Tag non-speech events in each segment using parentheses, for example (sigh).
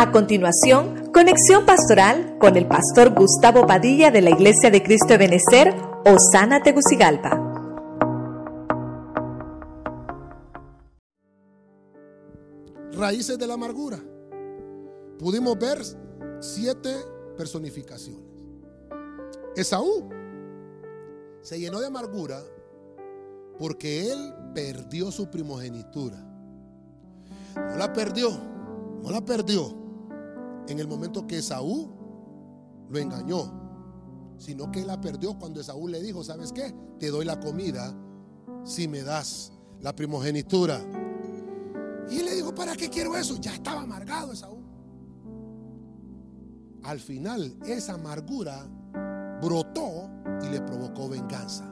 A continuación, conexión pastoral con el pastor Gustavo Padilla de la Iglesia de Cristo de Benecer, Osana Tegucigalpa. Raíces de la amargura. Pudimos ver siete personificaciones. Esaú se llenó de amargura porque él perdió su primogenitura. No la perdió, no la perdió en el momento que Esaú lo engañó, sino que la perdió cuando Esaú le dijo, ¿sabes qué? Te doy la comida si me das la primogenitura. Y él le dijo, ¿para qué quiero eso? Ya estaba amargado Esaú. Al final, esa amargura brotó y le provocó venganza.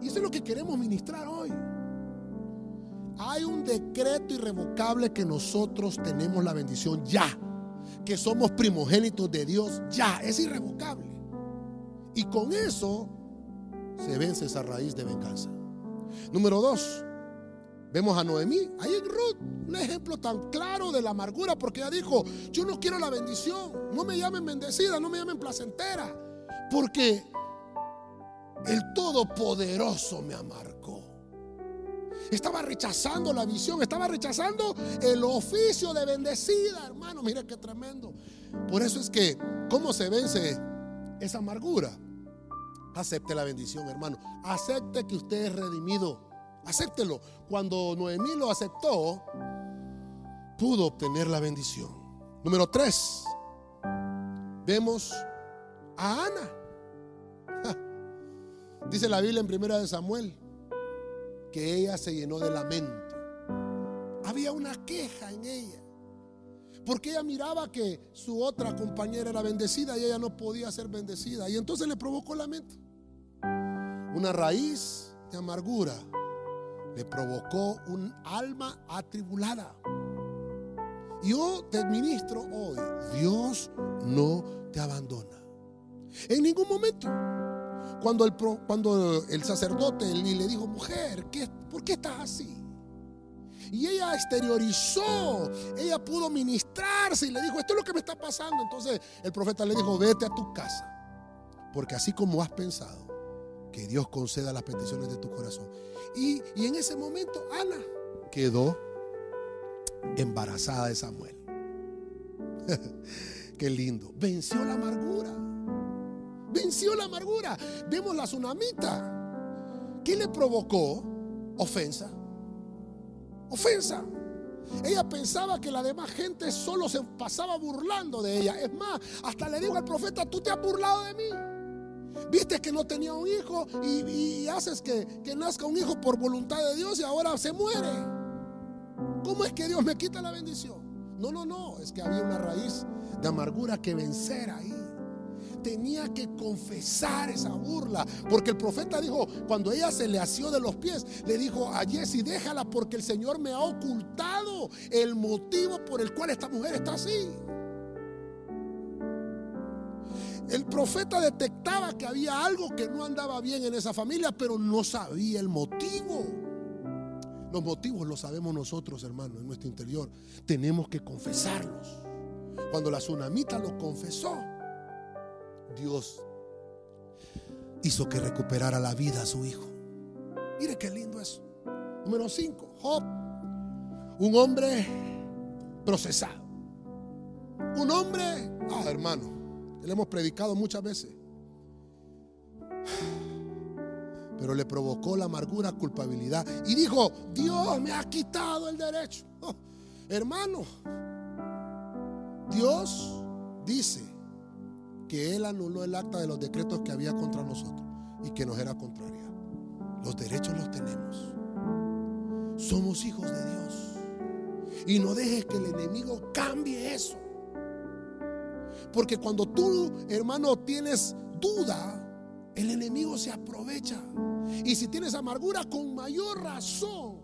Y eso es lo que queremos ministrar hoy. Hay un decreto irrevocable que nosotros tenemos la bendición ya. Que somos primogénitos de Dios ya. Es irrevocable. Y con eso se vence esa raíz de venganza. Número dos, vemos a Noemí, ahí en Ruth, un ejemplo tan claro de la amargura, porque ella dijo, yo no quiero la bendición, no me llamen bendecida, no me llamen placentera, porque el Todopoderoso me amargó. Estaba rechazando la visión, estaba rechazando el oficio de bendecida, hermano. Mire qué tremendo. Por eso es que, ¿cómo se vence esa amargura? Acepte la bendición, hermano. Acepte que usted es redimido. Acéptelo. Cuando Noemí lo aceptó, pudo obtener la bendición. Número tres, vemos a Ana. (laughs) Dice la Biblia en primera de Samuel que ella se llenó de lamento. Había una queja en ella. Porque ella miraba que su otra compañera era bendecida y ella no podía ser bendecida. Y entonces le provocó lamento. Una raíz de amargura le provocó un alma atribulada. Yo te ministro hoy, Dios no te abandona. En ningún momento. Cuando el, cuando el sacerdote le dijo, mujer, ¿qué, ¿por qué estás así? Y ella exteriorizó, ella pudo ministrarse y le dijo, esto es lo que me está pasando. Entonces el profeta le dijo, vete a tu casa, porque así como has pensado, que Dios conceda las peticiones de tu corazón. Y, y en ese momento Ana quedó embarazada de Samuel. (laughs) Qué lindo. Venció la amargura. Venció la amargura. Vemos la tsunamita. ¿Qué le provocó? Ofensa. Ofensa. Ella pensaba que la demás gente solo se pasaba burlando de ella. Es más, hasta le digo al profeta, tú te has burlado de mí. Viste que no tenía un hijo y, haces que, que nazca un hijo por voluntad de Dios y ahora se muere. ¿Cómo es que Dios me quita la bendición? No, no, no. Es que había una raíz de amargura que vencer ahí tenía que confesar esa burla. Porque el profeta dijo, cuando ella se le asió de los pies, le dijo a Jesse, déjala porque el Señor me ha ocultado el motivo por el cual esta mujer está así. El profeta detectaba que había algo que no andaba bien en esa familia, pero no sabía el motivo. Los motivos los sabemos nosotros, hermanos, en nuestro interior. Tenemos que confesarlos. Cuando la tsunamita lo confesó, Dios hizo que recuperara la vida a su hijo. Mire qué lindo eso. Número 5, Job, un hombre procesado. Un hombre, ah hermano, le hemos predicado muchas veces. Pero le provocó la amargura, culpabilidad. Y dijo, Dios me ha quitado el derecho. Oh, hermano, Dios dice que Él anuló el acta de los decretos que había contra nosotros y que nos era contraria. Los derechos los tenemos. Somos hijos de Dios. Y no dejes que el enemigo cambie eso. Porque cuando tú, hermano, tienes duda, el enemigo se aprovecha. Y si tienes amargura, con mayor razón,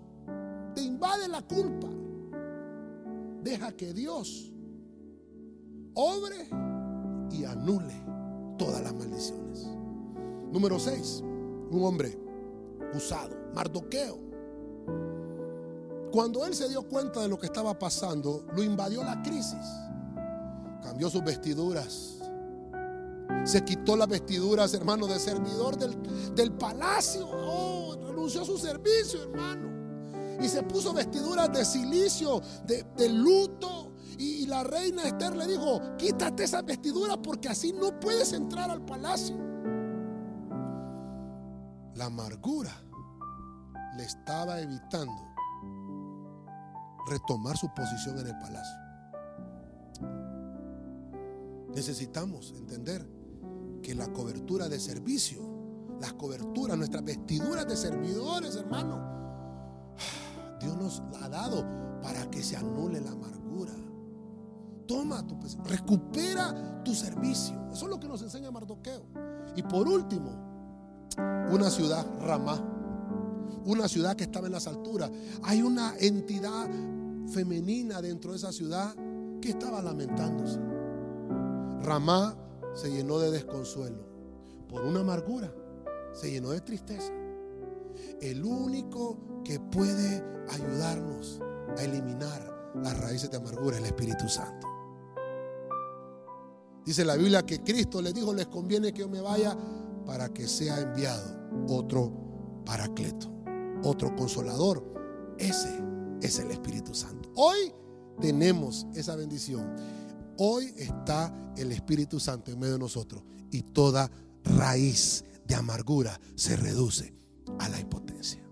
te invade la culpa. Deja que Dios obre y anule todas las maldiciones. Número 6. Un hombre usado, Mardoqueo. Cuando él se dio cuenta de lo que estaba pasando, lo invadió la crisis. Cambió sus vestiduras. Se quitó las vestiduras, hermano, de servidor del, palacio. Oh, renunció a su servicio, hermano. Y se puso vestiduras de silicio, de, de luto. Y, la reina Esther le dijo, quítate esas vestiduras porque así no puedes entrar al palacio. La amargura le estaba evitando retomar su posición en el palacio. Necesitamos entender que la cobertura de servicio, las coberturas, nuestras vestiduras de servidores, hermano, Dios nos la ha dado para que se anule la amargura. Toma tu recupera tu servicio. Eso es lo que nos enseña Mardoqueo. Y por último, una ciudad Ramá, una ciudad que estaba en las alturas. Hay una entidad femenina dentro de esa ciudad que estaba lamentándose. Ramá se llenó de desconsuelo por una amargura, se llenó de tristeza. El único que puede ayudarnos a eliminar las raíces de amargura es el Espíritu Santo. Dice la Biblia que Cristo les dijo, les conviene que yo me vaya para que sea enviado otro paracleto, otro consolador. Ese es el Espíritu Santo. Hoy tenemos esa bendición. Hoy está el Espíritu Santo en medio de nosotros y toda raíz de amargura se reduce a la impotencia.